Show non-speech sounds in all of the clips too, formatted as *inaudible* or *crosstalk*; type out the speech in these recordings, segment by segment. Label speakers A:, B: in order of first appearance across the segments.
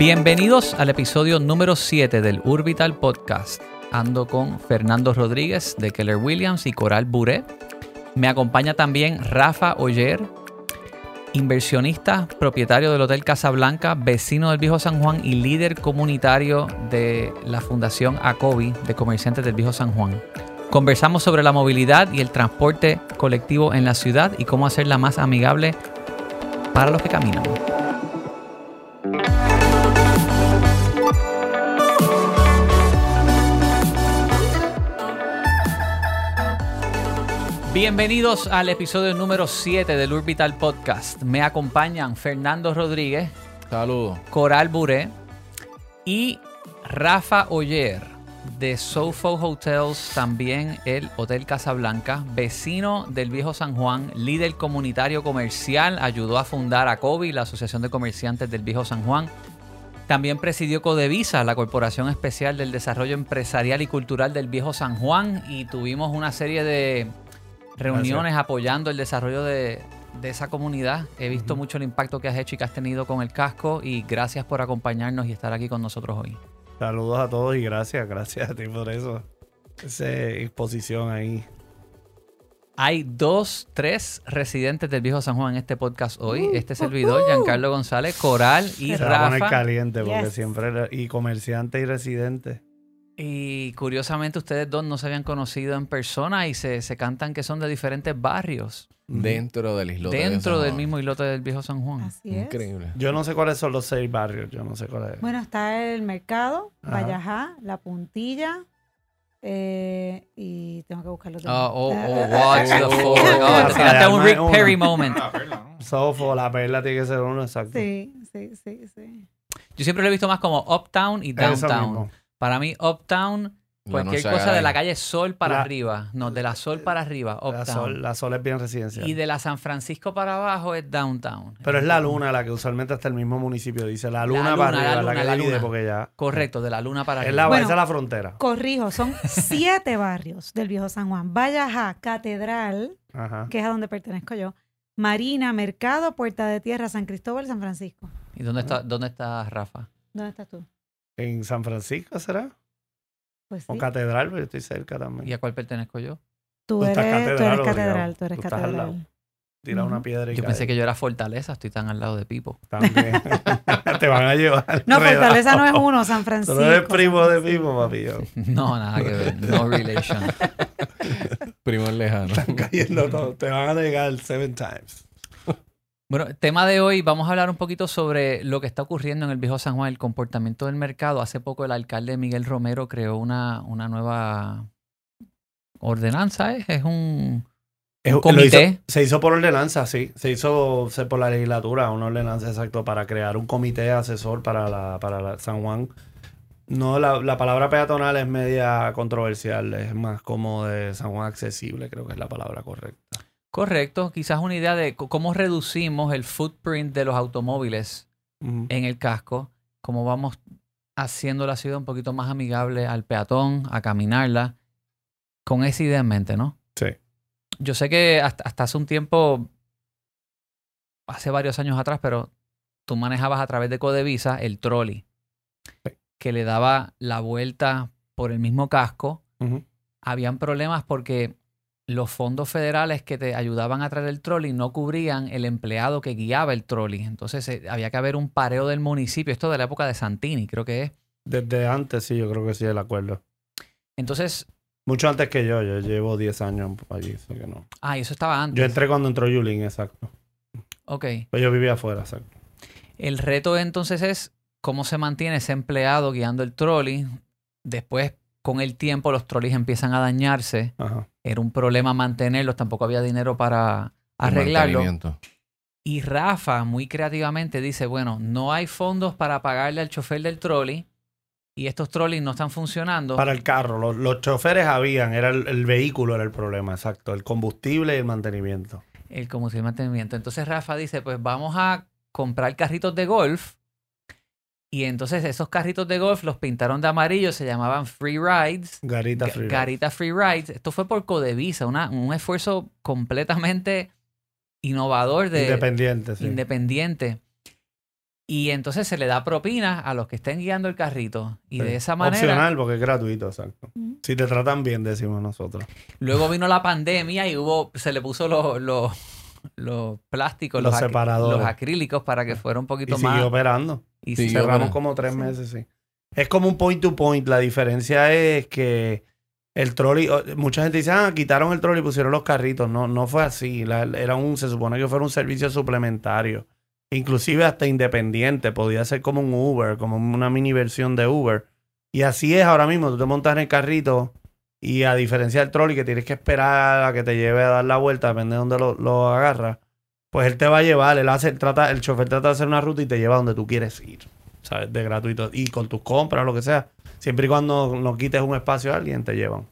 A: Bienvenidos al episodio número 7 del Urbital Podcast. Ando con Fernando Rodríguez de Keller Williams y Coral Buré. Me acompaña también Rafa Oyer, inversionista, propietario del Hotel Casablanca, vecino del Viejo San Juan y líder comunitario de la Fundación ACOBI de Comerciantes del Viejo San Juan. Conversamos sobre la movilidad y el transporte colectivo en la ciudad y cómo hacerla más amigable para los que caminan. Bienvenidos al episodio número 7 del Urbital Podcast. Me acompañan Fernando Rodríguez,
B: Saludos.
A: Coral Buré y Rafa Oyer de Sofo Hotels, también el Hotel Casablanca, vecino del Viejo San Juan, líder comunitario comercial, ayudó a fundar a COBI, la Asociación de Comerciantes del Viejo San Juan. También presidió Codevisa, la Corporación Especial del Desarrollo Empresarial y Cultural del Viejo San Juan, y tuvimos una serie de reuniones apoyando el desarrollo de, de esa comunidad. He visto mucho el impacto que has hecho y que has tenido con el casco, y gracias por acompañarnos y estar aquí con nosotros hoy.
B: Saludos a todos y gracias, gracias a ti por eso. Esa exposición ahí.
A: Hay dos, tres residentes del Viejo San Juan en este podcast hoy. Este servidor, Giancarlo González, Coral y
B: Se va a poner
A: Rafa.
B: caliente porque
C: Yes.
B: siempre. Y comerciante y residente.
A: Y curiosamente ustedes dos no se habían conocido en persona y se, se cantan que son de diferentes barrios
D: Dentro del islote. de
A: dentro
D: San
A: del
D: Juan.
A: mismo islote del Viejo San Juan.
C: Así es.
D: Increíble.
B: Yo no sé cuáles son los seis barrios. Yo no sé cuáles.
C: Bueno, está el mercado,
B: Ajá.
C: Vallajá, La Puntilla, eh, y tengo que buscarlo.
A: Oh, oh, oh, *laughs*
C: también.
A: watch the
B: Oh. *laughs*
A: Oh, te tiraste un Rick. Perry moment.
B: Sofo, la perla tiene que ser uno exacto.
C: Sí, sí, sí, sí.
A: Yo siempre lo he visto más como Uptown y
B: Eso
A: Downtown. Para mí, Uptown, cualquier cosa de la calle Sol para
B: La-
A: arriba. No, de la Sol para arriba,
B: La
A: Uptown.
B: sol, la sol es bien residencial.
A: Y de la San Francisco para abajo es Downtown.
B: Pero es la luna la que usualmente hasta el mismo municipio dice. La luna,
A: luna,
B: para
A: la
B: arriba, la,
A: luna,
B: que
A: la
B: divide porque ya.
A: Correcto, de la luna para
B: Es
A: arriba.
B: la,
C: Bueno.
B: esa es la frontera.
C: Corrijo, son *laughs* siete barrios del Viejo San Juan. Vallajá, Catedral,
B: Ajá.
C: que es a donde pertenezco yo. Marina, Mercado, Puerta de Tierra, San Cristóbal, San Francisco.
A: ¿Y dónde está, dónde está Rafa?
C: ¿Dónde estás tú?
B: En San Francisco será.
C: Pues
B: O
C: sí.
B: catedral, pero yo estoy cerca también.
A: ¿Y a cuál pertenezco yo?
C: Tú
B: tú
C: eres,
B: estás
C: tú eres
B: catedral,
C: catedral, tú eres
B: Tú estás al lado.
C: catedral.
B: Tira una piedra y
A: Yo
B: cae.
A: pensé que yo era Fortaleza, estoy tan al lado de Pipo.
B: También. *laughs* Te van a llevar.
C: No. Fortaleza no es uno, San
B: Tú
C: Francisco.
B: no eres primo de Pipo, papi. yo. *laughs*
A: No, nada que ver. No *laughs* relation.
D: Primo lejano.
B: Están cayendo todos. Te van a negar seven times.
A: Bueno, tema de hoy, vamos a hablar un poquito sobre lo que está ocurriendo en el Viejo San Juan, el comportamiento del mercado. Hace poco el alcalde Miguel Romero creó una, una nueva ordenanza, ¿eh? es un,
B: Es-
A: un
B: hizo-
A: comité.
B: se hizo por ordenanza, sí. Se hizo se- por la legislatura, una ordenanza exacto para crear un comité asesor para la, para la San Juan. No, la, la palabra peatonal es media controversial, es más como de San Juan accesible, creo que es la palabra correcta.
A: Correcto, quizás una idea de cómo reducimos el footprint de los automóviles en el casco, cómo vamos haciendo la ciudad un poquito más amigable al peatón, a caminarla, con esa idea en mente, ¿no?
B: Sí.
A: Yo sé que hasta, hasta hace un tiempo, hace varios años atrás, pero tú manejabas a través de Codevisa el trolley,
B: Sí.
A: que le daba la vuelta por el mismo casco. Habían problemas porque los fondos federales que te ayudaban a traer el trolley no cubrían el empleado que guiaba el trolley. Entonces eh, había que haber un pareo del municipio. Esto de la época de Santini, creo que es.
B: Desde antes, sí, yo creo que sí, el acuerdo.
A: Entonces,
B: Mucho antes que yo, yo llevo 10 años allí, así que no.
A: ah, y eso estaba antes.
B: Yo entré cuando entró Yulín, exacto.
A: Ok.
B: Pues yo vivía afuera, exacto.
A: El reto entonces es cómo se mantiene ese empleado guiando el trolley. Después, con el tiempo, los trolleys empiezan a dañarse.
B: Ajá.
A: Era un problema mantenerlos, tampoco había dinero para arreglarlo. Y Rafa, muy creativamente, dice, bueno, no hay fondos para pagarle al chofer del trolley y estos trolleys no están funcionando.
B: Para el carro, los, los choferes habían, era el, el vehículo era el problema, exacto. El combustible y el mantenimiento.
A: El combustible y mantenimiento. Entonces Rafa dice, pues vamos a comprar carritos de golf. Y entonces esos carritos de golf los pintaron de amarillo, se llamaban Free Rides.
B: Garita
A: Ga-
B: Free Ride.
A: Garita Free Rides. Esto fue por Codevisa, una- un esfuerzo completamente innovador de
B: Independiente, sí.
A: independiente. Y entonces se le da propina a los que estén guiando el carrito. Y de esa manera.
B: Opcional porque es gratuito, exacto.
C: Ujú.
B: Si te tratan bien, decimos nosotros.
A: Luego vino la pandemia y hubo, se le puso los, los, los plásticos,
B: Los separadores.
A: los acrílicos para que fuera un
B: Y
A: poquito
B: siguió
A: más.
B: operando.
A: Y
D: Sí,
B: Cerramos como tres meses, sí. Es como un point to point. La diferencia es que el trolley, mucha gente dice, ah, quitaron el trolley y pusieron los carritos. No, no fue así. La- era un, se supone que fuera un servicio suplementario. Inclusive hasta independiente. Podía ser como un Uber, como una mini versión de Uber. Y así es ahora mismo. Tú te montas en el carrito y a diferencia del trolley que tienes que esperar a que te lleve a dar la vuelta, depende de dónde lo, lo agarras, pues él te va a llevar, él hace, trata, el chofer trata de hacer una ruta y te lleva a donde tú quieres ir, ¿sabes? De gratuito. Y con tus compras, lo que sea. Siempre y cuando no quites un espacio a alguien, te llevan.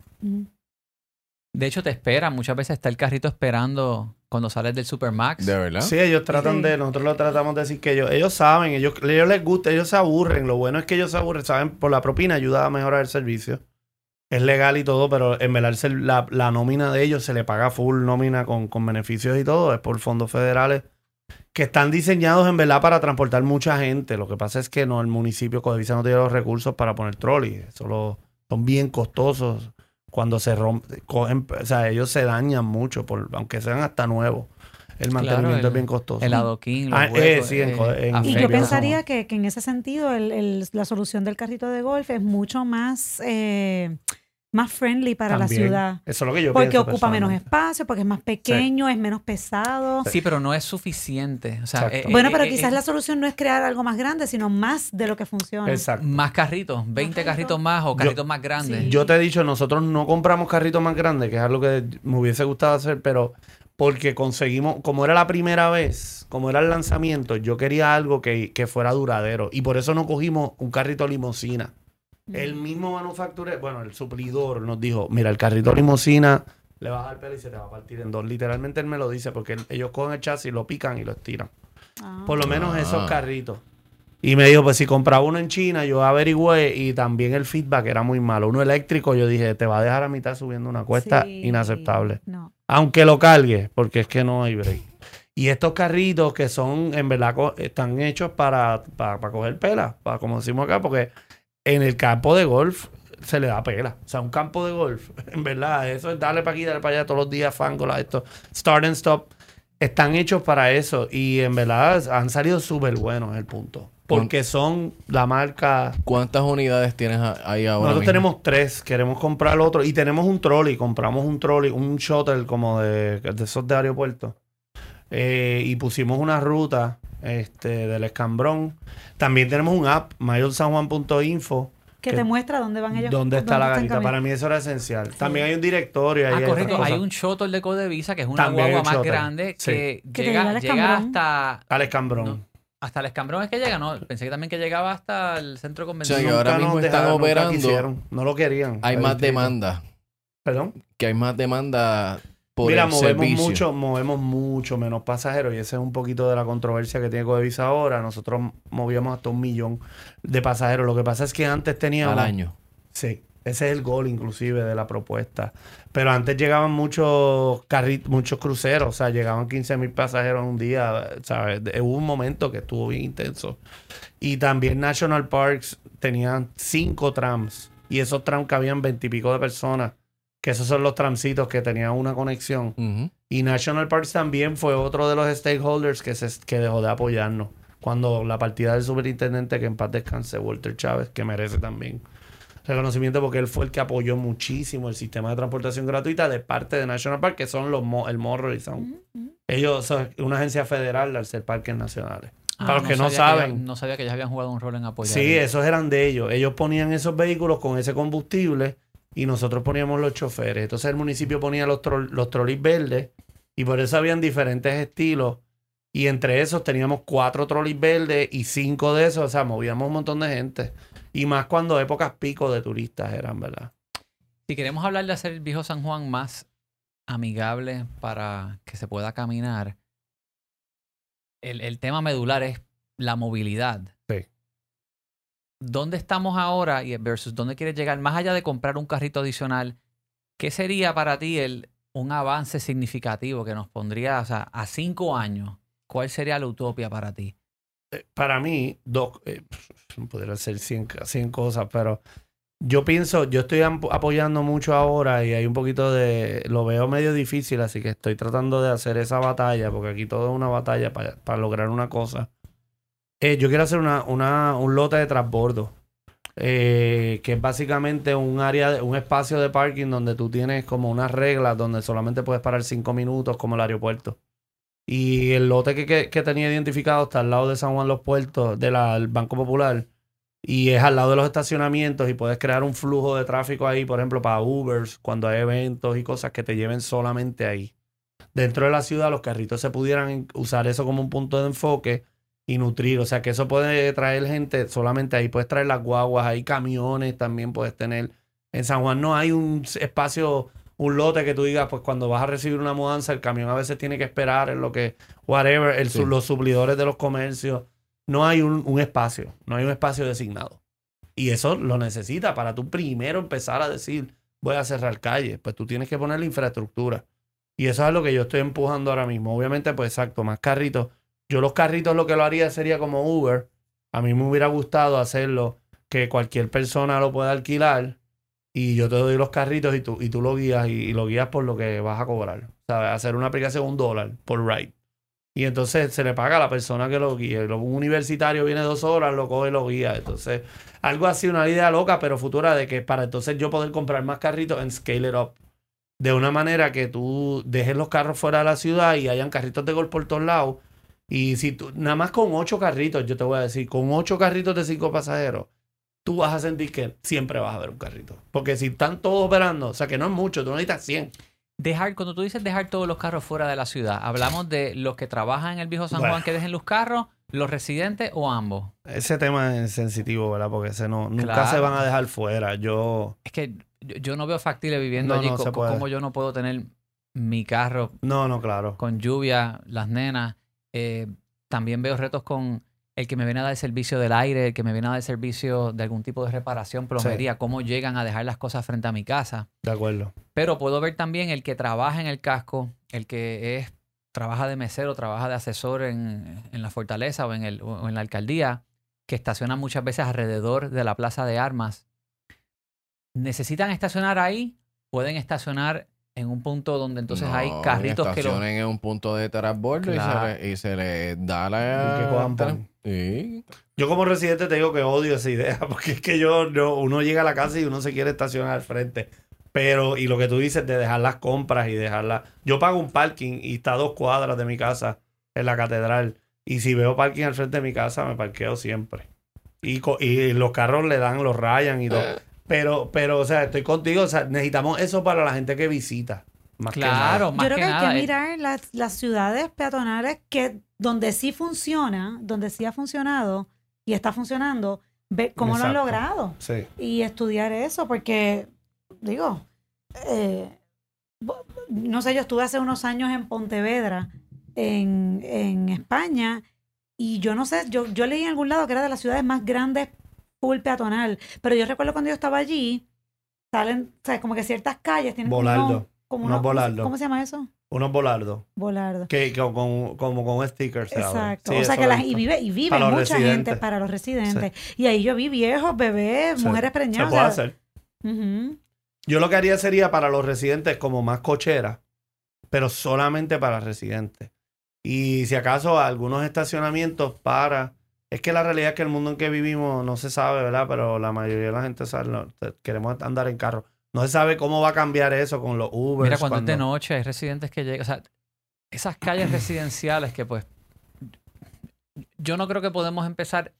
A: De hecho, te esperan. Muchas veces está el carrito esperando cuando sales del Supermax.
D: ¿De verdad?
B: Sí, ellos tratan
C: Sí.
B: de, nosotros lo tratamos de decir que ellos, ellos saben, ellos, ellos les gusta, ellos se aburren. Lo bueno es que ellos se aburren, saben, por la propina ayuda a mejorar el servicio. Es legal y todo, pero en verdad la, la nómina de ellos se le paga full nómina con, con beneficios y todo, es por fondos federales que están diseñados en verdad para transportar mucha gente. Lo que pasa es que no, el municipio Codevisa no tiene los recursos para poner trolley. Eso lo- son bien costosos. Cuando se rompen, cogen, o sea, ellos se dañan mucho, por, aunque sean hasta nuevos. El
A: Claro,
B: mantenimiento
A: el-
B: es bien costoso.
A: El adoquín, los
B: Ah, eh, sí, en
A: eh,
B: en-
C: Y
A: afecta.
C: yo pensaría que, que en ese sentido el- el- la solución del carrito de golf es mucho más, eh, más friendly para
B: También.
C: la ciudad.
B: Eso es lo que yo
C: Porque
B: pienso
C: ocupa menos espacio, porque es más pequeño, es menos pesado.
A: Sí, pero no es suficiente. O sea, eh,
C: Bueno,
A: eh,
C: pero
A: eh,
C: quizás
A: eh,
C: la solución no es crear algo más grande, sino más de lo que funciona.
B: Exacto.
A: Más carritos, 20
C: carritos.
A: carritos más o carritos más grandes.
C: Sí.
B: Yo te he dicho, nosotros no compramos carritos más grandes, que es algo que me hubiese gustado hacer, pero porque conseguimos, como era la primera vez, como era el lanzamiento, yo quería algo que, que fuera duradero. Y por eso no cogimos un carrito limosina. El mismo manufacturero, bueno, el suplidor nos dijo, mira, el carrito limosina le vas a dar pelo y se te va a partir en dos. Literalmente él me lo dice, porque ellos cogen el chasis, lo pican y lo estiran.
C: Ah.
B: Por lo menos
D: Ah.
B: esos carritos. Y me dijo, pues si compraba uno en China, yo averigüé y también el feedback era muy malo. Uno eléctrico, yo dije, te va a dejar a mitad subiendo una cuesta
C: Sí.
B: inaceptable.
C: No.
B: Aunque lo cargue, porque es que no hay break. Y estos carritos que son, en verdad, están hechos para, para, para coger pela, para, como decimos acá, porque en el campo de golf se le da pela. O sea, un campo de golf, *laughs* en verdad, eso es darle para aquí, darle para allá todos los días, fangola, esto, start and stop. Están hechos para eso y en verdad han salido súper buenos, el punto. Porque son la marca
D: ¿Cuántas unidades tienes ahí ahora?
B: nosotros
D: mismo?
B: tenemos tres, queremos comprar otro. Y tenemos un trolley, compramos un trolley, un shuttle como de, de esos de aeropuerto. Eh, y pusimos una ruta este, del escambrón. También tenemos un app, mayorsanjuan.info,
C: Que
B: Que-
C: te muestra dónde van ellos.
B: donde está la
C: caminando.
B: Para mí eso era esencial. También hay un directorio. ahí
A: Ah,
B: hay
A: correcto. un shuttle de Codevisa que es una
B: También
A: guagua
B: un
A: más
B: shuttle.
A: grande
B: Sí.
A: que, llega,
C: al
A: llega hasta,
B: Al escambrón.
A: No. hasta el escambrón. Es que llega, ¿no? Pensé que también que llegaba hasta el centro
D: O sea, que ahora mismo están
B: dejaron,
D: operando.
B: No lo querían.
D: Hay más demanda.
B: Perdón.
D: Que hay más demanda por
B: Mira,
D: el
B: movemos
D: servicio.
B: mucho, movemos mucho menos pasajeros y ese es un poquito de la controversia que tiene Codevisa ahora. Nosotros movíamos hasta un millón de pasajeros. Lo que pasa es que antes teníamos...
D: al año.
B: Sí, ese es el gol inclusive de la propuesta. Pero antes llegaban muchos carritos, muchos cruceros, o sea, llegaban 15 mil pasajeros en un día, ¿sabes? Hubo un momento que estuvo bien intenso. Y también National Parks tenían cinco trams y esos trams cabían veintipico de personas, que esos son los tramcitos que tenían una conexión. Y National Parks también fue otro de los stakeholders que, se, que dejó de apoyarnos. Cuando la partida del superintendente, que en paz descanse, Walter Chávez, que merece también reconocimiento porque él fue el que apoyó muchísimo el sistema de transportación gratuita de parte de National Park, que son los mo- el Morro y Sound.
C: Ujú.
B: Ellos son una agencia federal al ser parques nacionales.
A: Ah,
B: Para los que no
A: sabía
B: saben.
A: ellos- no sabía que ellos habían jugado un rol en apoyar.
B: Sí, esos eran de ellos. Ellos ponían esos vehículos con ese combustible y nosotros poníamos los choferes. Entonces el municipio ponía los, tro- los trolleys verdes y por eso habían diferentes estilos. Y entre esos teníamos cuatro trolleys verdes y cinco de esos. O sea, movíamos un montón de gente. Y más cuando épocas pico de turistas eran, ¿verdad?
A: Si queremos hablar de hacer el viejo San Juan más amigable para que se pueda caminar, el, el tema medular es la movilidad.
B: Sí.
A: ¿Dónde estamos ahora y versus dónde quieres llegar? Más allá de comprar un carrito adicional, ¿qué sería para ti el, un avance significativo que nos pondría, a cinco años? ¿Cuál sería la utopia para ti?
B: eh, para mí, dos, eh, *laughs* ser 100, 100 cosas, pero yo pienso, yo estoy apoyando mucho ahora y hay un poquito de, lo veo medio difícil, así que estoy tratando de hacer esa batalla, porque aquí todo es una batalla para lograr una cosa. Eh, yo quiero hacer una, un lote de transbordo, eh, que es básicamente un área, de- un espacio de parking donde tú tienes como unas reglas donde solamente puedes parar cinco minutos como el aeropuerto. Y el lote que- que tenía identificado está al lado de San Juan Los Puertos, del Banco Popular. Y es al lado de los estacionamientos y puedes crear un flujo de tráfico ahí, por ejemplo, para Ubers, cuando hay eventos y cosas que te lleven solamente ahí. Dentro de la ciudad, los carritos se pudieran usar eso como un punto de enfoque y nutrir. O sea, que eso puede traer gente solamente ahí. Puedes traer las guaguas, hay camiones también puedes tener. En San Juan no hay un espacio, un lote que tú digas, pues cuando vas a recibir una mudanza, el camión a veces tiene que esperar en lo que, whatever, el,
D: Sí.
B: los suplidores de los comercios. No hay un, un espacio, no hay un espacio designado. Y eso lo necesita para tú primero empezar a decir, voy a cerrar calles. Pues tú tienes que poner la infraestructura. Y eso es lo que yo estoy empujando ahora mismo. Obviamente, pues exacto, más carritos. Yo los carritos lo que lo haría sería como Uber. A mí me hubiera gustado hacerlo que cualquier persona lo pueda alquilar y yo te doy los carritos y tú, y tú lo guías y, lo guías por lo que vas a cobrar. ¿Sabes? Hacer una aplicación un dólar por ride. Y entonces se le paga a la persona que lo guíe. Lo- Un universitario viene dos horas, lo coge y lo guía. Entonces, algo así, una idea loca, pero futura de que para entonces yo poder comprar más carritos en Scale It Up. De una manera que tú dejes los carros fuera de la ciudad y hayan carritos de golf por todos lados. Y si tú, nada más con ocho carritos, yo te voy a decir, con ocho carritos de cinco pasajeros, tú vas a sentir que siempre vas a ver un carrito. Porque si están todos operando, o sea que no es mucho, tú necesitas 100.
A: Dejar, cuando tú dices dejar todos los carros fuera de la ciudad, ¿hablamos de los que trabajan en el viejo San
B: Bueno.
A: Juan que dejen los carros, los residentes o ambos?
B: Ese tema es sensitivo, ¿verdad? Porque ese no, nunca
A: Claro.
B: se van a dejar fuera. Yo,
A: Es que yo, no veo factible viviendo
B: No,
A: allí
B: no se
A: como yo no puedo tener mi carro
B: no, no, claro.
A: con lluvia, las nenas. Eh, también veo retos con el que me viene a dar servicio del aire, el que me viene a dar servicio de algún tipo de reparación, plomería, cómo llegan a dejar las cosas frente a mi casa.
B: De acuerdo.
A: Pero puedo ver también el que trabaja en el casco, el que es trabaja de mesero, trabaja de asesor en, en la fortaleza o en, el, o en la alcaldía, que estaciona muchas veces alrededor de la plaza de armas. ¿Necesitan estacionar ahí? Pueden estacionar en un punto donde entonces hay carritos que los...
D: estacionen en un punto de transbordo
A: Claro.
D: y, se le, da la...
B: Y que.
D: Sí.
B: Yo como residente te digo que odio esa idea, *laughs* porque es que yo, no, uno llega a la casa y uno se quiere estacionar al frente. Pero, y lo que tú dices de dejar las compras y dejarlas. Yo pago un parking y está a dos cuadras de mi casa en la catedral. Y si veo parking al frente de mi casa, me parqueo siempre. Y, co- y los carros le dan, los rayan y todo. *laughs* Pero, pero, o sea, estoy contigo. O sea, necesitamos eso para la gente que visita. Más que nada.
A: Claro, más
C: Yo creo
A: que
C: que hay que
A: eh,
C: mirar las, las ciudades peatonales que donde sí funciona, donde sí ha funcionado y está funcionando, ver cómo lo han logrado
B: Sí.
C: y estudiar eso, porque digo, eh, no sé, yo estuve hace unos años en Pontevedra, en, en España, y yo no sé, yo, yo leí en algún lado que era de las ciudades más grandes full peatonal, pero yo recuerdo cuando yo estaba allí, salen, o sea, como que ciertas calles tienen unos- como
B: Unos
C: unos-
B: volardo.
C: ¿Cómo se llama eso?
B: Unos volardos.
C: Volardo.
B: Que, que con, como con stickers. se.
C: Exacto.
B: Sí,
C: o sea que y vive, y vive mucha gente para los residentes. Y ahí yo vi viejos, bebés,
B: Sí.
C: mujeres
B: Se
C: preñadas.
B: puede
C: o sea,
B: hacer. Yo lo que haría sería para los residentes como más cochera, pero solamente para residentes. Y si acaso algunos estacionamientos para... Es que la realidad es que el mundo en que vivimos no se sabe, ¿verdad? Pero la mayoría de la gente sabe, no, queremos andar en carro. No se sabe cómo va a cambiar eso con los Uber.
A: Mira, cuando, es de noche, hay residentes que llegan. O sea, esas calles residenciales que, pues. Yo no creo que podemos empezar.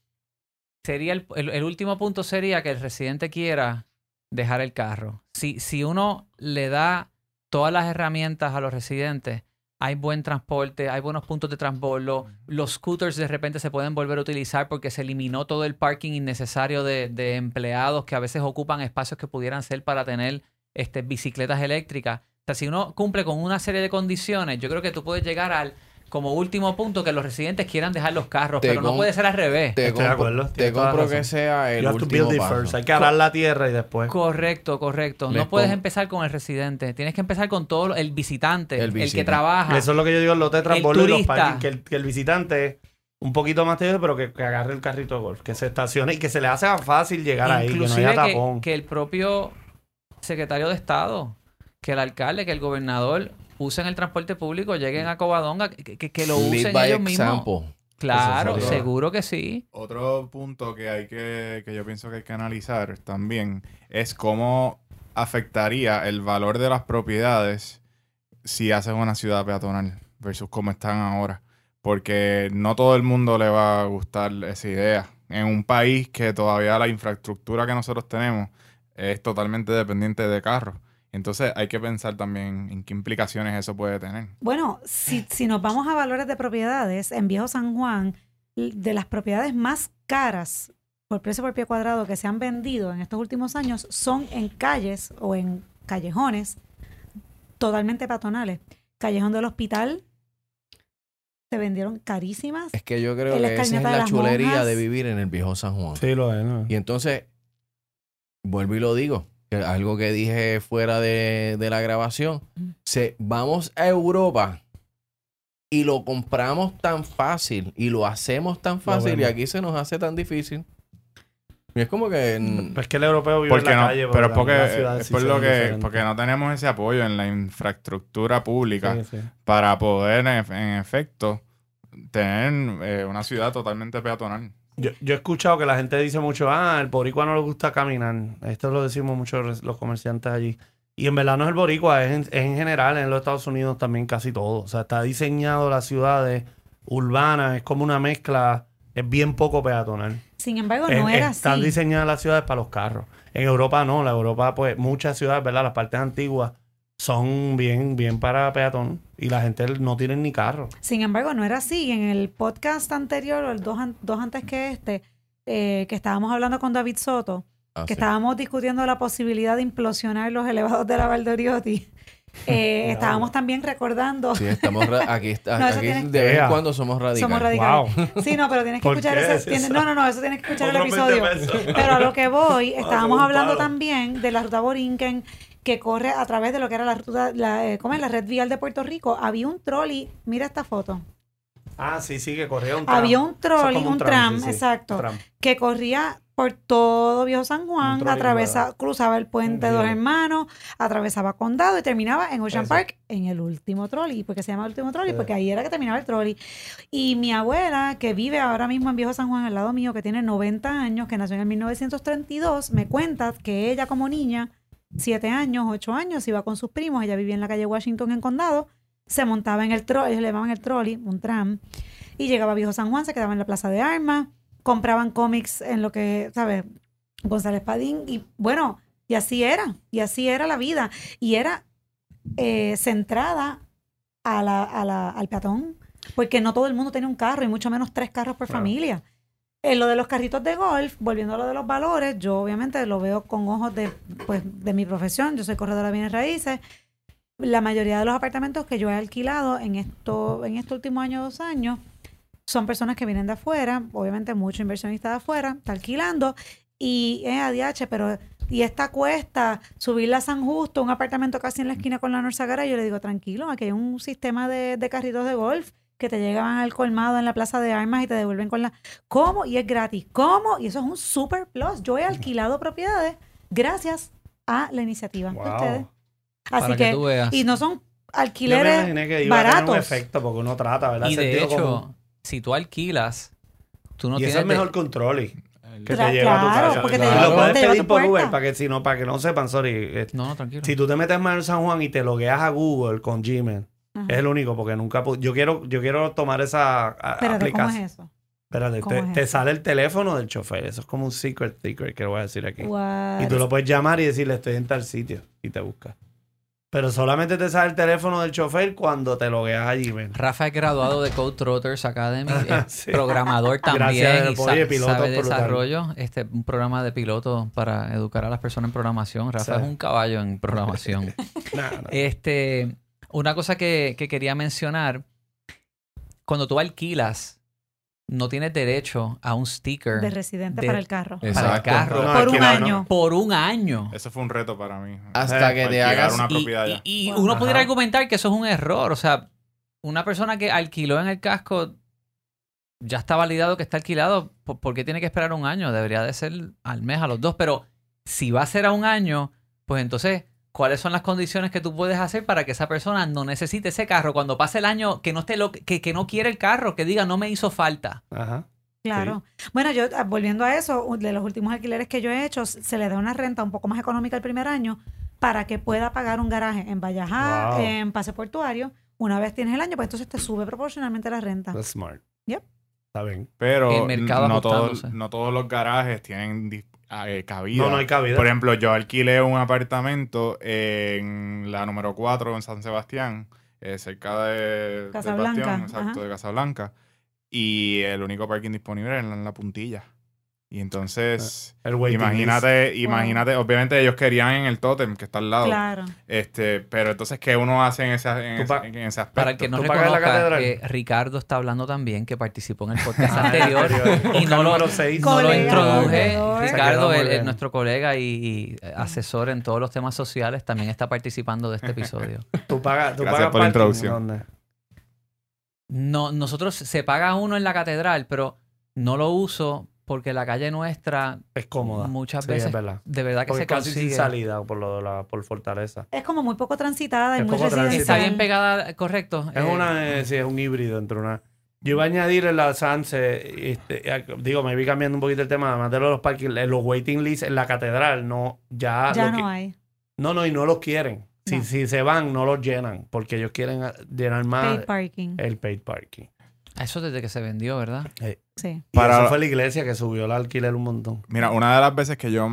A: Sería el, el- el último punto sería que el residente quiera dejar el carro. Si, si uno le da todas las herramientas a los residentes, hay buen transporte, hay buenos puntos de transbordo, los scooters de repente se pueden volver a utilizar porque se eliminó todo el parking innecesario de, de empleados que a veces ocupan espacios que pudieran ser para tener este, bicicletas eléctricas. O sea, si uno cumple con una serie de condiciones, yo creo que tú puedes llegar al como último punto que los residentes quieran dejar los carros,
D: Te
A: pero no puede ser al revés.
D: Te
B: Estoy de
D: compro,
B: acuerdo,
D: te compro que sea el
B: You have to
D: último
B: build it
D: paso.
B: first. Hay que arar la tierra y después.
A: Correcto, correcto.
D: Les
A: No puedes empezar con el residente. Tienes que empezar con todo lo- el visitante,
D: El
A: el, que trabaja.
B: Eso es lo que yo digo en los y los parking, que el, que el visitante un poquito más tedioso, pero que, que agarre el carrito de golf, que se estacione y que se le hace fácil llegar ahí, que no
A: Inclusive
B: haya
A: que,
B: tapón.
A: que el propio secretario de Estado, que el alcalde, que el gobernador usen el transporte público, lleguen a Covadonga, que, que- que lo
D: Lead
A: usen
D: by
A: ellos mismos.
D: example.
A: Claro, seguro que sí.
E: Otro punto que hay que, que yo pienso que hay que analizar también es cómo afectaría el valor de las propiedades si haces una ciudad peatonal versus cómo están ahora. Porque no todo el mundo le va a gustar esa idea. En un país que todavía la infraestructura que nosotros tenemos es totalmente dependiente de carros. Entonces hay que pensar también en qué implicaciones eso puede tener.
C: Bueno, si, si nos vamos a valores de propiedades, en Viejo San Juan, de las propiedades más caras por precio por pie cuadrado que se han vendido en estos últimos años son en calles o en callejones totalmente peatonales. Callejón del Hospital se vendieron carísimas.
D: Es que yo creo
C: El
D: que esa es la chulería
C: monjas.
D: de vivir en el viejo San Juan.
B: Sí, lo es, ¿no?
D: Y entonces, vuelvo y lo digo, que algo que dije fuera de, de la grabación, se, vamos a Europa y lo compramos tan fácil y lo hacemos tan fácil y aquí se nos hace tan difícil. Y es como que...
B: Pues que el europeo vive
E: Porque
B: en la
E: no,
B: calle.
E: pero es porque, es
B: sí
E: por lo que,
B: diferentes.
E: porque no tenemos ese apoyo en la infraestructura pública
B: Sí, sí.
E: para poder, en efecto, tener eh, una ciudad totalmente peatonal.
B: Yo, yo he escuchado que la gente dice mucho, ah, el boricua no le gusta caminar. Esto lo decimos mucho los comerciantes allí. Y en verdad no es el boricua, es en, es en general en los Estados Unidos también casi todo. O sea, está diseñado las ciudades urbanas, es como una mezcla, es bien poco peatonal.
C: Sin embargo,
B: Es-
C: no era
B: es- Están
C: así.
B: diseñadas las ciudades para los carros. En Europa no, la Europa, pues muchas ciudades, ¿verdad? Las partes antiguas son bien, bien para peatón y la gente no tiene ni carro.
C: Sin embargo, no era así. En el podcast anterior, o el dos, an- dos antes que este, eh, que estábamos hablando con David Soto,
D: así.
C: que estábamos discutiendo la posibilidad de implosionar los elevados de la Valdoriotti. *laughs* Eh, estábamos también recordando.
D: Sí, estamos *laughs* aquí, está-
C: No,
D: aquí de vez en cuando somos radicales.
C: Somos radicales.
B: Wow. *laughs*
C: Sí, no, pero tienes que
B: ¿Por
C: escuchar ese.
B: es
C: tienes-
B: eso?
C: no, no, no, eso tienes que escuchar el
B: Otros 20
C: episodio. Pero a lo que voy, estábamos hablando también de la ruta Borinquen que corre a través de lo que era la ruta, la, eh, ¿cómo es? La red vial de Puerto Rico. Había un trolley, mira esta foto.
B: Ah, sí, sí, que corría un tram.
C: Había un trolley,
B: como
C: un tram,
B: sí, sí.
C: exacto.
B: Tram.
C: que corría por todo Viejo San Juan,
B: trolley,
C: atravesa,
B: ¿verdad?
C: cruzaba el puente
B: Un
C: Dos. Hermanos, atravesaba Condado y terminaba en Ocean
B: Eso.
C: Park en el último trolley. ¿Por qué se llama el último trolley?
B: Sí.
C: Porque ahí era que terminaba el trolley. Y mi abuela, que vive ahora mismo en Viejo San Juan, al lado mío, que tiene 90 años, que nació en el 1932, me cuenta que ella como niña, 7 años, 8 años, iba con sus primos, ella vivía en la calle Washington en Condado, se montaba en el trolley, ellos le llamaban el trolley, un tram, y llegaba a Viejo San Juan, se quedaba en la Plaza de Armas, compraban cómics en lo que, ¿sabes? González Padín, y bueno, y así era, y así era la vida, y era eh, centrada a la, a la- al peatón, porque no todo el mundo tenía un carro, y mucho menos tres carros por
B: Claro.
C: familia. En lo de los carritos de golf, volviendo a lo de los valores, yo obviamente lo veo con ojos de, pues, de mi profesión, yo soy corredora de bienes raíces, la mayoría de los apartamentos que yo he alquilado en esto, en este último año, dos años, son personas que vienen de afuera, obviamente mucho inversionista de afuera, está alquilando, y es ADH, pero y esta cuesta, subirla a San Justo, un apartamento casi en la esquina con la Norzagara, yo le digo, tranquilo, aquí hay un sistema de, de carritos de golf que te llegan al colmado en la plaza de armas y te devuelven con la... ¿Cómo? Y es gratis. ¿Cómo? Y eso es un super plus. Yo he alquilado propiedades gracias a la iniciativa de ustedes. Así
A: para
C: que,
A: que tú veas.
C: y no son
B: Yo me
C: alquileres
B: imaginé que iba a tener un
C: baratos.
B: efecto porque uno trata, ¿verdad?
A: Y de hecho,
B: común.
A: si tú alquilas, tú no
B: y
A: tienes
B: eso es
A: de-
B: mejor trolley. Que te lleva a tu casa.
C: porque
D: te
B: Y
D: lleva-
B: lo puedes
C: te
B: pedir por Uber para que, si no, para que no sepan, sorry. eh,
A: No, no, tranquilo.
B: Si tú te metes más en San Juan y te logueas a Google con Gmail,
C: Ajá.
B: es el único, porque nunca yo quiero, yo quiero tomar esa a-
C: Espérate, ¿cómo
B: aplicación.
C: es eso?
B: Espérate,
C: ¿Cómo
B: te,
C: es
B: te
C: eso?
B: sale el teléfono del chofer. Eso es como un secret secret que voy a decir aquí.
C: What?
B: Y tú lo puedes llamar y decirle estoy en tal sitio y te busca. Pero solamente te sale el teléfono del chofer cuando te logueas a Gmail.
A: Rafa es graduado de Code Trotters Academy, *laughs* es
B: Sí.
A: programador también
B: Gracias,
A: y
B: oye, piloto
A: sabe
B: brutal.
A: desarrollo. Este, un programa de piloto para educar a las personas en programación. Rafa es un caballo en programación. *laughs*
B: Nah, nah.
A: este, una cosa que, que quería mencionar, cuando tú alquilas, no tienes derecho a un sticker
C: de residente
A: de-
C: para el carro.
A: para el
D: Exacto.
A: carro
B: No,
C: Por un año.
A: por un año.
E: Eso fue un reto para mí.
D: Hasta
B: Eh,
D: que te hagas...
E: una
A: Y-
E: propiedad
A: y,
E: ya.
A: y
C: Wow.
A: uno pudiera argumentar que eso es un error. O sea, una persona que alquiló en el casco ya está validado que está alquilado, ¿por, por qué tiene que esperar un año? Debería de ser al mes a los dos, pero si va a ser a un año, pues entonces, ¿cuáles son las condiciones que tú puedes hacer para que esa persona no necesite ese carro cuando pase el año que no esté lo que, que no quiere el carro, que diga no me hizo falta?
B: Ajá.
C: Claro. Bueno, yo ah, volviendo a eso, de los últimos alquileres que yo he hecho, se le da una renta un poco más económica el primer año para que pueda pagar un garaje en Vallajá,
B: Wow.
C: en Pase Portuario. Una vez tienes el año, pues entonces te sube proporcionalmente la renta.
B: That's smart.
C: Yep.
B: Está bien.
E: Pero
A: El mercado
E: no, todos, no todos los garajes tienen eh, cabida.
B: No, no hay cabida.
E: Por ejemplo, yo alquilé un apartamento en la número 4 en San Sebastián, eh, cerca de del
C: Casablanca,
E: Bastión, exacto,
C: ajá.
E: de Casablanca. Y el único parking disponible era en la puntilla. Y entonces,
B: El waiting
E: imagínate,
C: Wow.
E: imagínate, obviamente ellos querían en el tótem que está al lado.
C: Claro.
E: Este, pero entonces, ¿qué uno hace en
B: Tú
E: ese,
B: pa-
E: en ese aspecto?
A: Para que no
B: ¿Tú pagas la
A: reconozca,
B: catedral?
A: eh, Ricardo está hablando también, que participó en el *laughs* podcast
B: Ah,
A: anterior y no lo,
B: número 6.
A: no lo introduje. Ricardo, el- nuestro colega y, y, eh, asesor en todos los temas sociales, también está participando de este episodio. *laughs*
B: Tú pagas, tú
E: Gracias por la introducción.
B: ¿dónde?
A: No, nosotros se paga uno en la catedral, pero no lo uso porque la calle nuestra
B: Es cómoda.
A: muchas
B: Sí,
A: veces
B: es verdad.
A: de verdad que
B: Porque
A: se
B: es casi sin salida por lo de la por Fortaleza.
C: Es como muy poco transitada y
B: Es
C: muy
B: poco transitada.
C: residencial.
A: Está bien pegada, correcto.
B: Es
A: Eh,
B: una, eh, sí, es un híbrido entre una. Yo iba a añadir en la Sanse, este, eh, digo, me vi cambiando un poquito el tema, además de los parking, eh, los waiting lists en la catedral, no, ya,
C: Ya
B: que-
C: no hay.
B: no, no, y no los quieren. Si,
C: No.
B: si se van, no los llenan, porque ellos quieren ah, llenar más
C: Paid parking.
B: el paid parking.
A: Eso desde que se vendió, ¿verdad?
C: Sí.
B: Y
E: Para-
B: eso fue la iglesia que subió el alquiler un montón.
E: Mira, una de las veces que yo,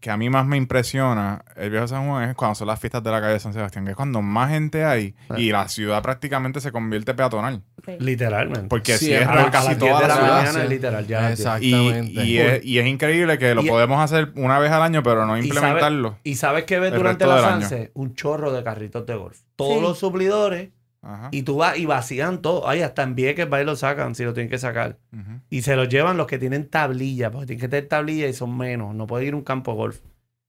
E: que a mí más me impresiona el viejo San Juan es cuando son las fiestas de la calle de San Sebastián, que es cuando más gente hay y la ciudad prácticamente se convierte peatonal.
C: sí.
B: Literalmente.
E: Porque
D: Sí,
E: si
D: es
E: es
B: a, la- a
E: casi
B: las 10
E: toda
B: de
E: la
B: la
E: ciudad.
B: mañana,
D: sí.
B: literal, ya. a las 10.
D: Exactamente.
E: Y, y es, y es increíble que lo
B: Y-
E: podemos hacer una vez al año, pero no
B: Y
E: implementarlo.
B: ¿Y sabes qué ves durante la. Sanse? Un chorro de carritos de golf. Todos
C: Sí.
B: los suplidores
E: Ajá.
B: y tú vas y vacían todo. Ay, hasta en Vieques va y lo sacan si lo tienen que sacar. Y se los llevan los que tienen tablilla, porque tienen que tener tablilla y son menos. No puede ir a un campo de golf.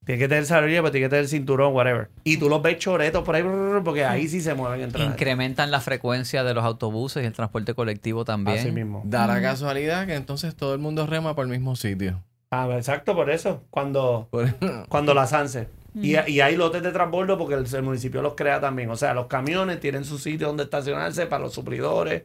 B: Tienen que tener tablilla, pero tienen que tener cinturón, whatever. Y tú los ves choretos por ahí, porque ahí sí se mueven entre
A: Incrementan la frecuencia de los autobuses y el transporte colectivo también.
B: Así mismo.
D: Da la casualidad que entonces todo el mundo rema por el mismo sitio.
B: Ah, exacto, por eso. Cuando,
D: Por-
B: cuando la Sanse. Y,
C: Mm.
B: y hay lotes de transbordo porque el, el municipio los crea también. O sea, los camiones tienen su sitio donde estacionarse para los suplidores.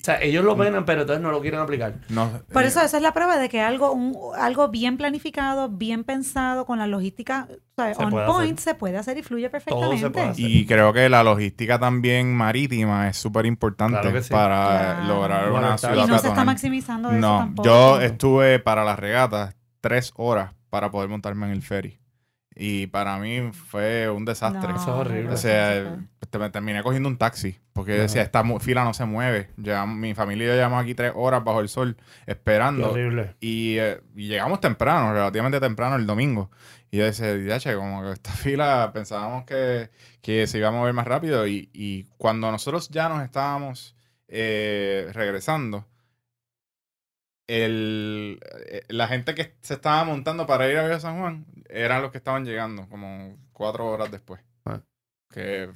B: O sea, ellos lo ven, pero entonces no lo quieren aplicar.
E: No,
C: Por
E: eh,
C: eso esa es la prueba de que algo, un- algo bien planificado, bien pensado, con la logística o sea,
B: Se
C: on
B: puede
C: point,
B: hacer.
C: se puede hacer y fluye
B: Todo se
C: perfectamente.
B: puede hacer.
E: Y creo que la logística también marítima es súper importante
B: Claro que sí.
E: para
C: Claro.
E: lograr
B: Bueno,
E: una
B: está-
C: Y
E: ciudad
C: no se está maximizando eso
E: No,
C: tampoco.
E: yo estuve para las regatas tres horas para poder montarme en el ferry. Y para mí fue un desastre.
C: No,
B: Eso es horrible.
E: O sea, te- me terminé cogiendo un taxi porque yo decía, esta fila no se mueve. Llevamos- mi familia y yo llevamos aquí tres horas bajo el sol
B: Qué
E: esperando.
B: horrible.
E: Y, eh, y llegamos temprano, relativamente temprano el domingo. Y yo decía, ya, che, como que esta *laughs* fila pensábamos que, que se iba a mover más rápido. Y, y cuando nosotros ya nos estábamos eh, regresando, el, eh, la gente que se estaba montando para ir a Villa San Juan eran los que estaban llegando, como cuatro horas después.
B: Ah.
E: Que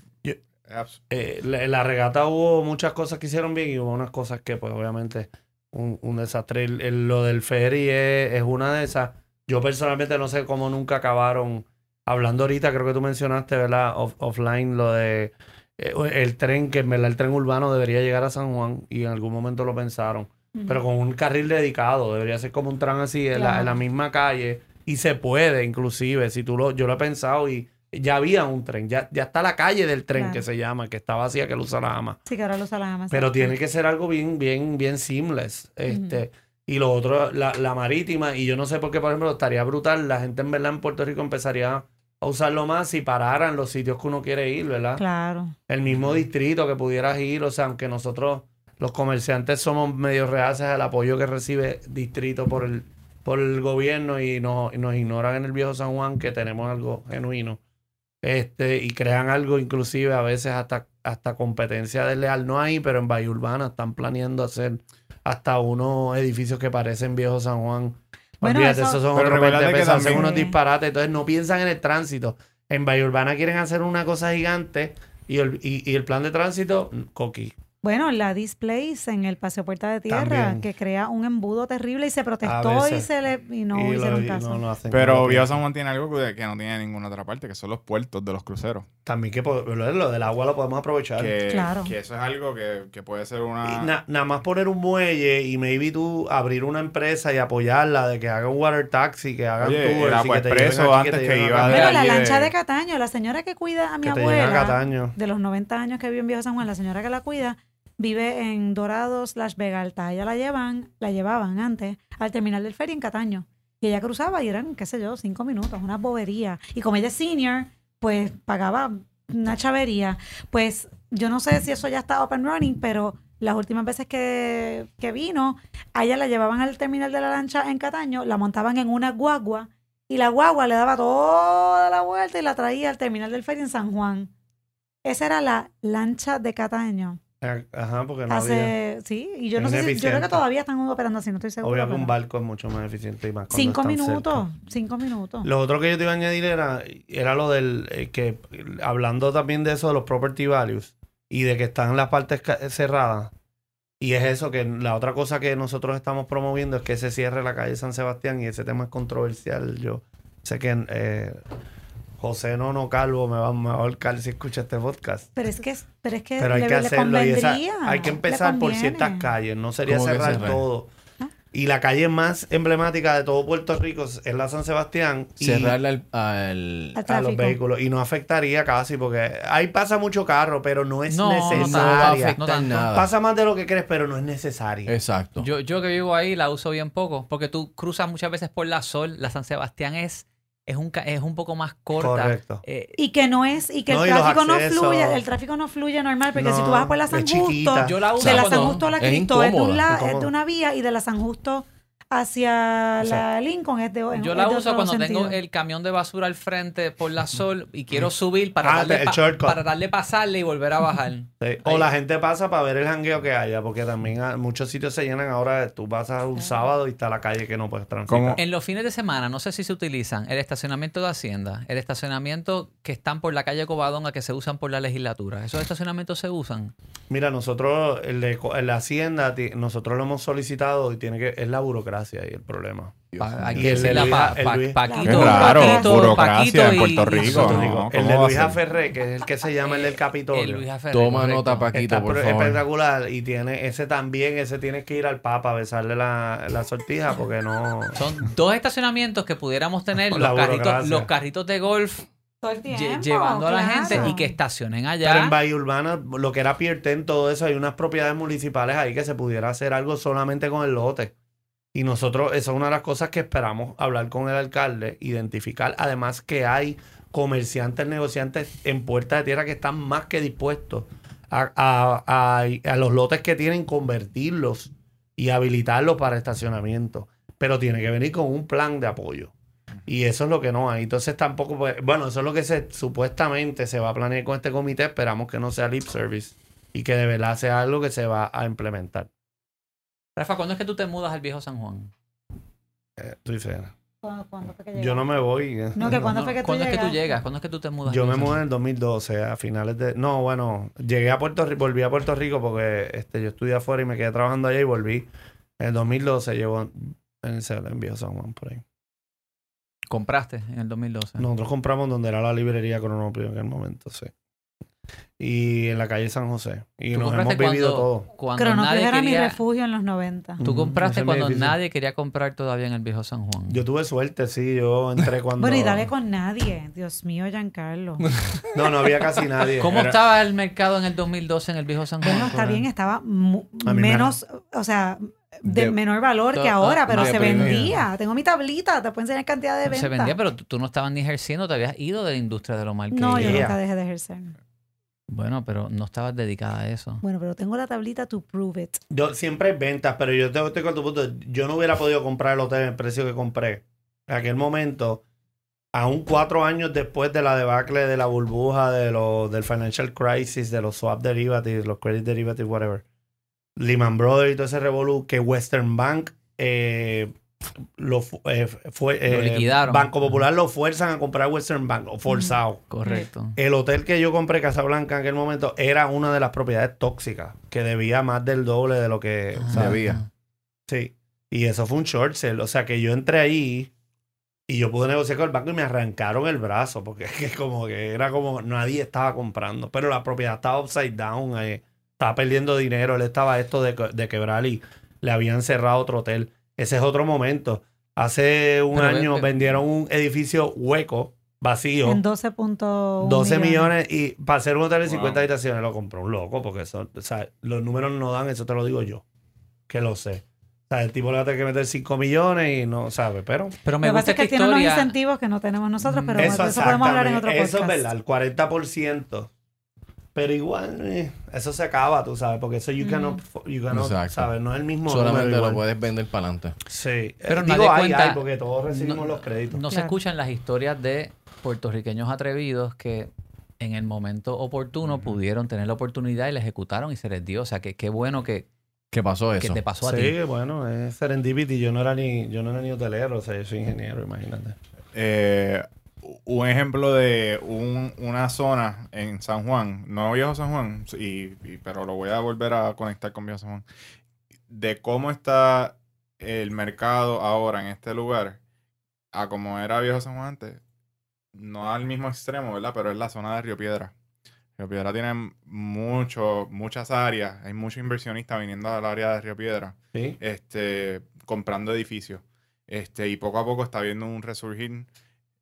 B: Eh, la- en la regata hubo muchas cosas que hicieron bien y hubo unas cosas que, pues, obviamente, un, un desastre. El- el- lo del ferry es, es una de esas. Yo personalmente no sé cómo nunca acabaron. Hablando ahorita, creo que tú mencionaste, ¿verdad? Off- offline, lo de eh, el tren, que en verdad el tren urbano debería llegar a San Juan y en algún momento lo pensaron. Pero con un carril dedicado, debería ser como un tren así en, la, en la misma calle. Y se puede, inclusive, si tú lo, yo lo he pensado y ya había un tren, ya, ya está la calle del tren
C: Claro.
B: que se llama, que está vacía, que lo usa la ama.
C: Sí, que ahora lo usa la Amazon.
B: Pero tiene que ser algo bien, bien, bien seamless. Este, Y lo otro, la, la marítima, y yo no sé por qué, por ejemplo, estaría brutal. La gente en verdad en Puerto Rico empezaría a usarlo más si pararan los sitios que uno quiere ir, ¿verdad?
C: Claro.
B: El mismo distrito que pudieras ir, o sea, aunque nosotros, los comerciantes, somos medio reaces al apoyo que recibe distrito por el, por el gobierno y nos, y nos ignoran en el viejo San Juan que tenemos algo genuino. Este, y crean algo, inclusive a veces hasta, hasta competencia desleal. No hay, pero en Bahía Urbana están planeando hacer hasta unos edificios que parecen viejo San Juan.
C: Bueno,
B: Olvídate,
C: eso-
B: esos son otros
E: recuérdate
B: 20
E: que
B: pesos, hacen
E: también-
B: unos
C: Sí.
B: disparates. Entonces no piensan en el tránsito. En Bahía Urbana quieren hacer una cosa gigante y el, y, y el plan de tránsito, mm, coqui.
C: Bueno, la Displace en el Paseo Puerta de Tierra,
B: También.
C: que crea un embudo terrible y se protestó y se le y no
B: Y lo-
C: hicieron
B: y
C: caso.
B: no
E: Pero Viejo. San Juan tiene algo que, que no tiene ninguna otra parte, que son los puertos de los cruceros.
B: También que lo, del agua lo podemos aprovechar.
E: Que,
C: Claro.
E: que eso es algo que, que puede ser una...
B: na- nada más poner un muelle y maybe tú abrir una empresa y apoyarla de que haga un water taxi, que hagan
E: Oye,
B: tours
E: el
B: y que te
E: Acuaexpreso
B: lleven aquí,
E: antes
B: te
E: que
B: lleven
E: iba
C: Bueno, la lancha de Cataño, la señora que cuida a mi
B: te a
C: abuela
B: Cataño.
C: de los 90 años que vive en Viejo San Juan, la señora que la cuida, vive en Dorado slash Vega Alta. Ella la llevan, la llevaban antes al terminal del ferry en Cataño. Y ella cruzaba y eran, qué sé yo, cinco minutos, una bobería. Y como ella es senior, pues pagaba una chavería. Pues yo no sé si eso ya está up and running, pero las últimas veces que, que vino, a ella la llevaban al terminal de la lancha en Cataño, la montaban en una guagua y la guagua le daba toda la vuelta y la traía al terminal del ferry en San Juan. Esa era la lancha de Cataño.
B: Eh, Ajá, porque no había.
C: Hace, sí, y yo no sé si, yo creo que todavía están operando así, no estoy segura.
B: Obvio que un barco es mucho más eficiente y más
C: Cinco minutos,
B: cerca.
C: cinco minutos.
B: Lo otro que yo te iba a añadir era, era lo del eh, que hablando también de eso de los property values y de que están las partes cerradas. Y es eso que la otra cosa que nosotros estamos promoviendo es que se cierre la calle San Sebastián y ese tema es controversial. Yo sé que eh, José Nono Calvo me va, me va a ahorcar si escucha este podcast.
C: Pero es que, pero es que
B: Pero hay
C: le,
B: que hacerlo y esa- hay que empezar por ciertas calles, no sería
D: ¿Cómo que
B: cerrar
D: cerrar?
B: todo.
C: Ah.
B: Y la calle más emblemática de todo Puerto Rico es la San Sebastián.
D: Cerrarle al, al-
C: Al
B: a los vehículos y no afectaría casi porque ahí pasa mucho carro, pero no es
A: No, no
D: no
B: necesaria.
A: No tanto.
D: nada.
B: pasa más de lo que crees, pero no es necesario.
D: Exacto.
A: Yo, yo que vivo ahí la uso bien poco, porque tú cruzas muchas veces por la Sol, la San Sebastián es, es, un, ca- es un poco más corta.
B: Correcto.
A: Eh,
C: Y que no es, y que
B: No,
C: el tráfico no fluye, el tráfico no fluye normal, porque si tú vas por la San. Justo,
A: yo la uso
C: de la San Justo a la
D: es
C: Cristo es de, un
D: incómoda,
C: la-
B: incómoda.
C: es de una vía y de la San Justo hacia
B: Sí.
C: la Lincoln es de en-
A: Yo la uso cuando
C: sentido.
A: tengo el camión de basura al frente por la Sol y quiero subir para,
B: Ah,
A: darle,
B: el
A: pa-
B: shortcut.
A: para darle pasarle y volver a bajar. *laughs*
B: Sí. O la gente pasa para ver el jangueo que haya, porque también a- muchos sitios se llenan ahora. Tú vas a un sábado y está la calle que no puedes transitar.
E: ¿Cómo?
A: En los fines de semana, no sé si se utilizan el estacionamiento de Hacienda, el estacionamiento que están por la calle Covadonga que se usan por la legislatura. ¿Esos estacionamientos se usan?
B: Mira, nosotros, el de, el de Hacienda, nosotros lo hemos solicitado y tiene que, es la burocracia y el problema.
A: Pa- hay
B: Y el de
A: decirle a
B: Luis-
A: Pa- Paquito,
E: raro,
A: Paquito,
E: burocracia
A: Paquito
E: en Puerto Rico. No,
B: el
E: ¿cómo
B: de Luis
E: ser?
B: Ferré, que es el que se llama el del Capitolio.
A: El Luis Aferré,
D: Toma
A: correcto.
D: nota, Paquito,
B: Está
D: por favor.
B: espectacular y tiene ese también, ese tienes que ir al Papa a besarle la, la sortija porque no...
A: Son dos estacionamientos que pudiéramos tener
B: La
A: los carritos,
B: burocracia.
A: los carritos de golf
C: Todo el
A: lle-
C: tiempo,
A: llevando a la
C: claro.
A: gente y que estacionen
B: Pero
A: allá.
B: en Bahía Urbana, lo que era Pier 10, todo eso, hay unas propiedades municipales ahí que se pudiera hacer algo solamente con el lote. Y nosotros, esa es una de las cosas que esperamos hablar con el alcalde, identificar además que hay comerciantes, negociantes en Puerta de Tierra que están más que dispuestos a, a- a- los lotes que tienen, convertirlos y habilitarlos para estacionamiento. Pero tiene que venir con un plan de apoyo. Y eso es lo que no hay. Entonces tampoco, pues, bueno, eso es lo que se supuestamente se va a planear con este comité. Esperamos que no sea lip service y que de verdad sea algo que se va a implementar.
A: Rafa, ¿cuándo es que tú te mudas al viejo San Juan?
B: Eh, estoy fea.
C: ¿Cuándo- cuándo fue que
B: Yo no me voy. eh.
C: No, que cuándo fue que tú
A: ¿Cuándo es que tú llegas? ¿Cuándo es que tú te mudas?
B: Yo me mudé en el 2012, a finales de... No, bueno, llegué a Puerto Rico, volví a Puerto Rico porque este, yo estudié afuera y me quedé trabajando allá y volví. En el 2012 llevo en, el, en Viejo San Juan por ahí.
A: ¿Compraste en el 2012?
B: Nosotros compramos donde era la librería Cronopio en aquel momento, sí. Y en la calle San José. Y
A: ¿Tú
B: nos hemos vivido
A: cuando,
B: todo.
A: cuando
C: Cronopio
A: nadie
C: era mi refugio en los 90.
A: Tú
B: Ujú,
A: compraste cuando nadie quería comprar todavía en el viejo San Juan.
B: Yo tuve suerte, sí. Yo entré *laughs* cuando...
C: Bueno, y dale con nadie. Dios mío, Giancarlo. *laughs*
B: No, no había casi nadie.
A: ¿Cómo
B: Era-
A: estaba el mercado en el 2012 en el viejo San Juan?
C: Bueno, está bien, estaba
B: me-
C: menos, o sea, de,
D: De-
C: menor valor
A: to-
C: que ahora,
A: ah,
C: pero se vendía. Tengo mi tablita, te puedo enseñar cantidad de ventas.
A: Se vendía, pero tú, tú no estabas ni ejerciendo, te habías ido de la industria de lo mal que
C: No, yo
B: Yeah.
C: nunca dejé de ejercer.
A: Bueno, pero no estabas dedicada a eso.
C: Bueno, pero tengo la tablita to prove it.
B: Yo siempre hay ventas, pero yo te estoy con tu punto. Yo no hubiera podido comprar el hotel en el precio que compré. En aquel momento, aún cuatro años después de la debacle de la burbuja, de lo, del financial crisis, de los swap derivatives, los credit derivatives, whatever. Lehman Brothers y todo ese revolú, que Western Bank eh, lo eh, fue,
A: Lo
B: eh,
A: liquidaron.
B: Banco Popular lo fuerzan a comprar Western Bank, o forzado.
A: Correcto.
B: El hotel que yo compré, Casablanca, en aquel momento, era una de las propiedades tóxicas, que debía más del doble de lo que
A: Ah.
D: Debía.
B: Sí. Y eso fue un short sale. O sea que yo entré ahí y yo pude negociar con el banco y me arrancaron el brazo. Porque *laughs* es que como que era como nadie estaba comprando. Pero la propiedad estaba upside down. eh, estaba perdiendo dinero. Él estaba esto de, que- de quebrar y le habían cerrado otro hotel. Ese es otro momento. Hace un
A: Pero
B: año
A: ve-
B: vendieron un edificio hueco, vacío.
C: En 12.1
B: 12 millones y para hacer un hotel de
E: Wow.
B: 50 habitaciones lo compró un loco porque eso, o sea, los números no dan, eso te lo digo yo, que lo sé. O sea, el tipo le va a tener que meter 5 millones y no sabe, pero
A: Pero me
C: Lo que
A: gusta
C: pasa es que tiene unos incentivos que no tenemos nosotros, pero
B: eso,
C: de eso podemos hablar en otro podcast.
B: eso es verdad, el 40%. Pero igual, eh, eso se acaba, tú sabes, porque eso you
C: Mm.
B: cannot, you cannot. ¿sabes? No es el mismo
D: Solamente lo puedes vender para adelante.
B: Sí,
A: Pero
B: Eh, digo, hay,
A: cuenta-
B: hay, porque todos recibimos
A: no-
B: los créditos.
A: No se
C: Claro.
A: escuchan las historias de puertorriqueños atrevidos que en el momento oportuno pudieron tener la oportunidad y la ejecutaron y se les dio. O sea, que qué bueno que,
D: ¿Qué pasó
A: que
D: eso?
A: te pasó a
B: Sí,
A: ti.
B: bueno, es serendipity. Yo no era ni, yo no era ni hotelero, o sea, yo soy ingeniero, imagínate.
E: Eh, un ejemplo de un- una zona en San Juan, no Viejo San Juan, y, y- pero lo voy a volver a conectar con Viejo San Juan, de cómo está el mercado ahora en este lugar, a como era Viejo San Juan antes, no al mismo extremo, ¿verdad? Pero es la zona de Río Piedra. Río Piedra tiene mucho, muchas áreas, hay muchos inversionistas viniendo al área de Río Piedra
B: Sí.
E: este, comprando edificios. Este, y poco a poco está viendo un resurgir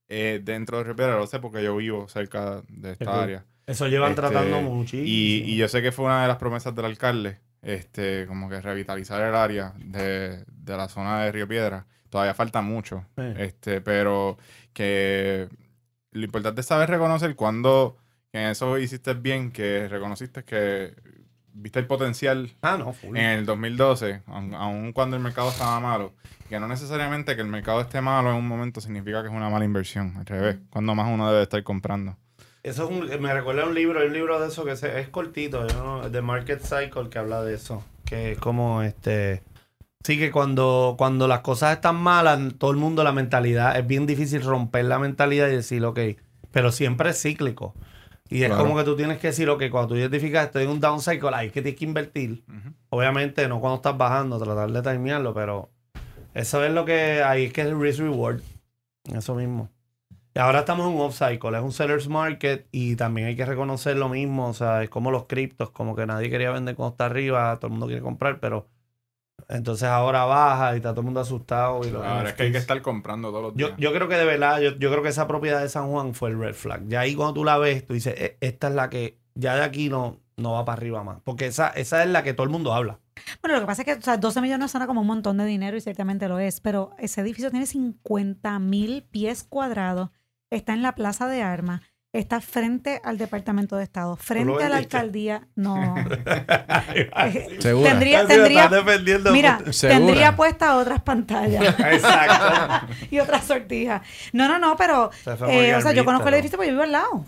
E: eh, dentro de Río Piedra. Lo sé porque yo vivo cerca de esta área.
B: Eso llevan
E: Este,
B: tratando muchísimo.
E: Y, y yo sé que fue una de las promesas del alcalde, este, como que revitalizar el área de, de la zona de Río Piedra. Todavía falta mucho. Este, pero que lo importante es saber reconocer cuando en eso hiciste bien, que reconociste que viste el potencial
B: Ah, no,
E: en el 2012, aun, aun cuando el mercado estaba malo, que no necesariamente que el mercado esté malo en un momento significa que es una mala inversión, al revés, cuando más uno debe estar comprando.
B: Eso es un, me recuerda a un libro, hay un libro de eso que se- es cortito, no- The Market Cycle, que habla de eso. Que es como este. Sí, que cuando, cuando las cosas están malas, todo el mundo, la mentalidad, es bien difícil romper la mentalidad y decir, ok, pero siempre es cíclico. Y es
E: Claro.
B: como que tú tienes que decir, ok, cuando tú identificas estoy en un down cycle, ahí es que tienes que invertir. Obviamente, no cuando estás bajando, tratar de timearlo, pero eso es lo que ahí es que es el risk reward. Eso mismo. Y ahora estamos en un off cycle, es un seller's market y también hay que reconocer lo mismo, o sea, es como los criptos, como que nadie quería vender cuando está arriba, todo el mundo quiere comprar, pero entonces ahora baja y está todo el mundo asustado. Y los
E: Ahora es que hay que estar comprando todos los
B: Yo,
E: días.
B: yo creo que de verdad, yo, yo creo que esa propiedad de San Juan fue el red flag. Ya ahí cuando tú la ves, tú dices, "E- esta es la que ya de aquí no, no va para arriba más. Porque esa, esa es la que todo el mundo habla.
C: Bueno, lo que pasa es que o sea, 12 millones suena como un montón de dinero y ciertamente lo es, pero ese edificio tiene 50 mil pies cuadrados, está en la Plaza de Armas, está frente al Departamento de Estado, frente a la alcaldía. No. *laughs*
D: ¿Segura?
C: Tendría, tendría, mira,
D: ¿Segura?
C: tendría puesta otras pantallas
B: Exacto. *laughs*
C: y otras sortijas. No, no, no, pero,
B: Se fue muy
C: eh, o sea, yo conozco el edificio porque yo vivo al lado.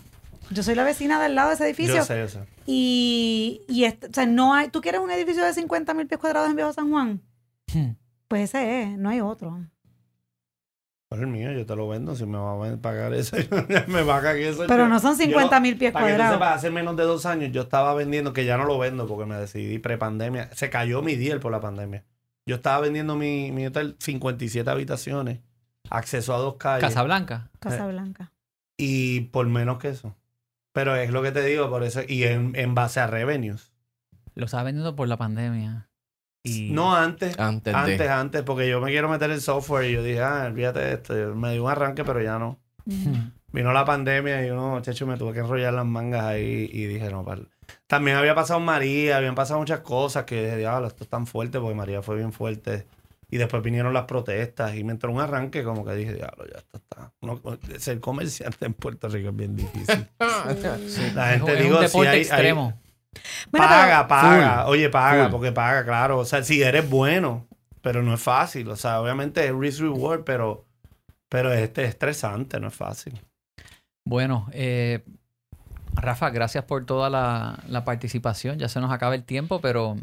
C: Yo soy la vecina del lado de ese edificio.
B: Yo sé.
C: Y, y este- o sea, no hay, ¿tú quieres un edificio de 50 mil pies cuadrados en Viejo San Juan?
A: Hmm.
C: Pues ese es, no hay otro.
B: Pero el mío, yo te lo vendo. Si me va a pagar eso, *laughs* me va a cagar eso.
C: Pero
B: yo-
C: no son 50 mil pies
B: Para que
C: cuadrados.
B: sepas, hace menos de dos años yo estaba vendiendo, que ya no lo vendo porque me decidí prepandemia. Se cayó mi deal por la pandemia. Yo estaba vendiendo mi, mi hotel 57 habitaciones, acceso a dos calles.
A: Casablanca.
C: Casa Blanca.
B: Y por menos que eso. Pero es lo que te digo, por eso. Y en, en base a revenues.
A: Lo estaba vendiendo por la pandemia. Y
B: No antes.
D: Antes,
B: Antes,
D: de.
B: antes, porque yo me quiero meter en software y yo dije, ah, olvídate de esto. Yo Me dio un arranque, pero ya no. Vino la pandemia y uno, chacho, me tuve que enrollar las mangas ahí y dije, no, para. También había pasado María, habían pasado muchas cosas que dije, diablo, esto es tan fuerte porque María fue bien fuerte. Y después vinieron las protestas y me entró un arranque como que dije, diablo, ya está. No, ser comerciante en Puerto Rico es bien difícil. *laughs* La gente,
A: es
B: digo,
A: un
B: si hay-
A: extremo.
B: Paga, paga.
D: Full.
B: Oye, paga,
D: Full.
B: porque paga, claro. O sea, si eres bueno, pero no es fácil. O sea, obviamente es risk reward, pero, pero este es estresante, no es fácil.
A: Bueno, eh, Rafa, gracias por toda la, la participación. Ya se nos acaba el tiempo, pero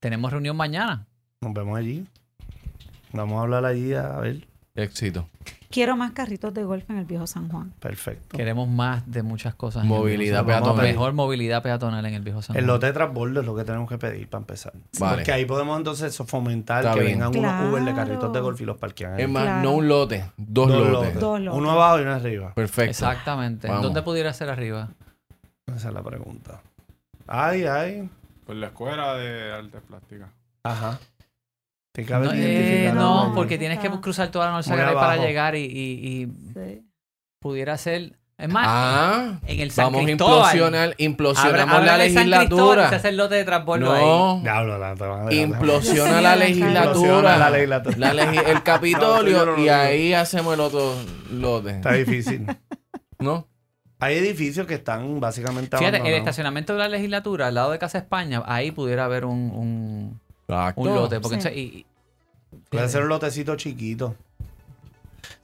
A: tenemos reunión mañana.
B: Nos vemos allí. Vamos a hablar allí a ver.
D: Éxito.
C: Quiero más carritos de golf en el viejo San Juan.
B: Perfecto.
A: Queremos más de muchas cosas. el
D: Movilidad
B: peatonal.
A: Mejor movilidad peatonal en el viejo San
B: El
A: Juan.
B: lote de transbordo es lo que tenemos que pedir para empezar.
D: Vale.
B: Porque ahí podemos entonces fomentar
D: Está
B: que
D: bien.
B: vengan
C: Claro.
B: unos Uber de carritos de golf y los parquean ahí.
D: Es más,
C: Claro.
D: no un lote, dos,
B: Dos
D: lotes.
B: lotes.
C: Dos lotes.
B: Uno abajo y uno arriba.
D: Perfecto.
A: Exactamente.
D: Vamos.
A: ¿Dónde pudiera ser arriba?
B: Esa es la pregunta. Ay, ay.
E: Por la escuela de artes plásticas.
B: Ajá.
A: No, eh, no, porque tienes que cruzar toda la Norte para
B: abajo.
A: llegar y, y- y
C: Sí.
A: pudiera ser. Es más,
D: Ah,
A: en el San
D: vamos a
A: Cristóbal.
D: implosionar, implosionamos
A: Abre-
D: la
A: San
D: legislatura.
A: hace el lote de transbordo ahí.
D: No,
B: a dejar-
D: implosiona la legislatura.
B: la legislatura.
D: La legi- el *laughs* Capitolio
B: no
D: y ahí hacemos el otro lote.
B: Está difícil. *laughs*
D: ¿No?
B: Hay edificios que están básicamente
A: Fíjate, el estacionamiento de la legislatura, al lado de Casa España, ahí pudiera haber un, un,
D: Exacto.
A: un lote. Porque
C: Sí.
A: entonces- y- y-
B: Puede ser un lotecito chiquito.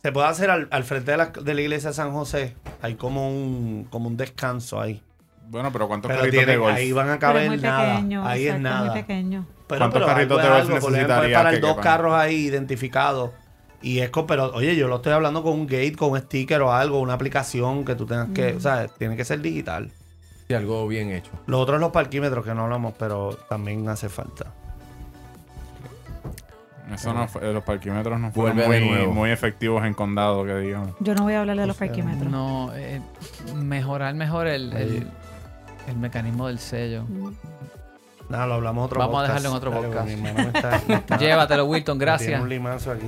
B: Se puede hacer al, al frente de la, de la iglesia de San José. Hay como un, como un descanso ahí.
E: Bueno, pero ¿cuántos
B: Pero
E: carritos de golf?
B: ahí van a
C: Pero es
B: caber
C: muy
B: nada.
C: pequeño.
B: ahí es nada.
C: muy pequeño.
B: Pero,
E: ¿Cuántos
B: pero
E: carritos de golf
B: algo, porque pueden
E: necesitarías
B: parar
E: que
B: dos
E: quepan?
B: carros ahí identificados. Y es con, pero oye, yo lo estoy hablando con un gate, con un sticker o algo, una aplicación que tú tengas que,
C: Mm.
B: o sea, tiene que ser digital.
D: Sí, algo bien hecho.
B: Lo otro es los parquímetros que no hablamos, pero también hace falta.
E: Eso no fue- los parquímetros no fueron
D: Vuelve de
E: muy,
D: nuevo.
E: muy efectivos en condado, que digamos.
C: Yo no voy a hablar de los parquímetros.
A: no, eh, mejorar mejor el, el, el mecanismo del sello.
B: Nada, lo hablamos otro
A: Vamos a dejarlo en otro
B: Dale,
A: podcast. *laughs*
B: está-
A: Llévatelo, Wilton,
B: me tiene
A: gracias.
B: un limazo aquí.